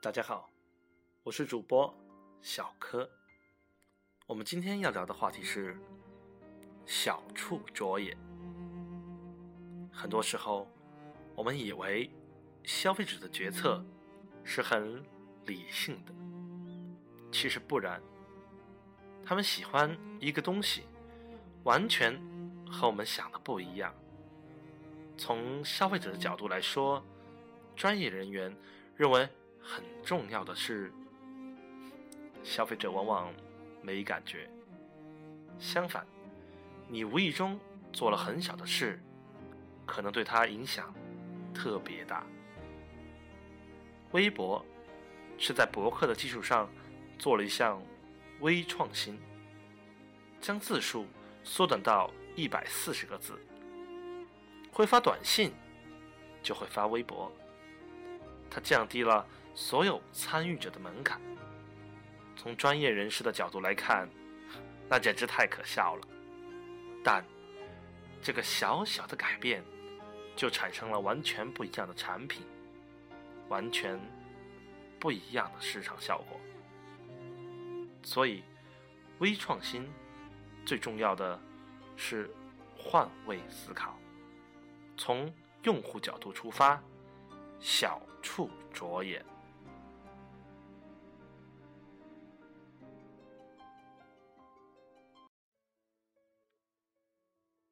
大家好，我是主播小柯。我们今天要聊的话题是“小处着眼”。很多时候，我们以为消费者的决策是很理性的，其实不然。他们喜欢一个东西，完全和我们想的不一样。从消费者的角度来说，专业人员认为。很重要的是，消费者往往没感觉。相反，你无意中做了很小的事，可能对他影响特别大。微博是在博客的基础上做了一项微创新，将字数缩短到一百四十个字。会发短信，就会发微博。它降低了所有参与者的门槛。从专业人士的角度来看，那简直太可笑了。但这个小小的改变，就产生了完全不一样的产品，完全不一样的市场效果。所以，微创新最重要的是换位思考，从用户角度出发。小处着眼。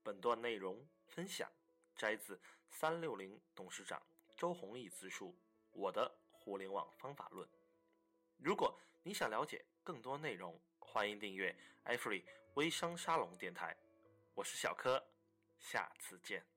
本段内容分享摘自三六零董事长周鸿祎自述《我的互联网方法论》。如果你想了解更多内容，欢迎订阅 iFree 微商沙龙电台。我是小柯，下次见。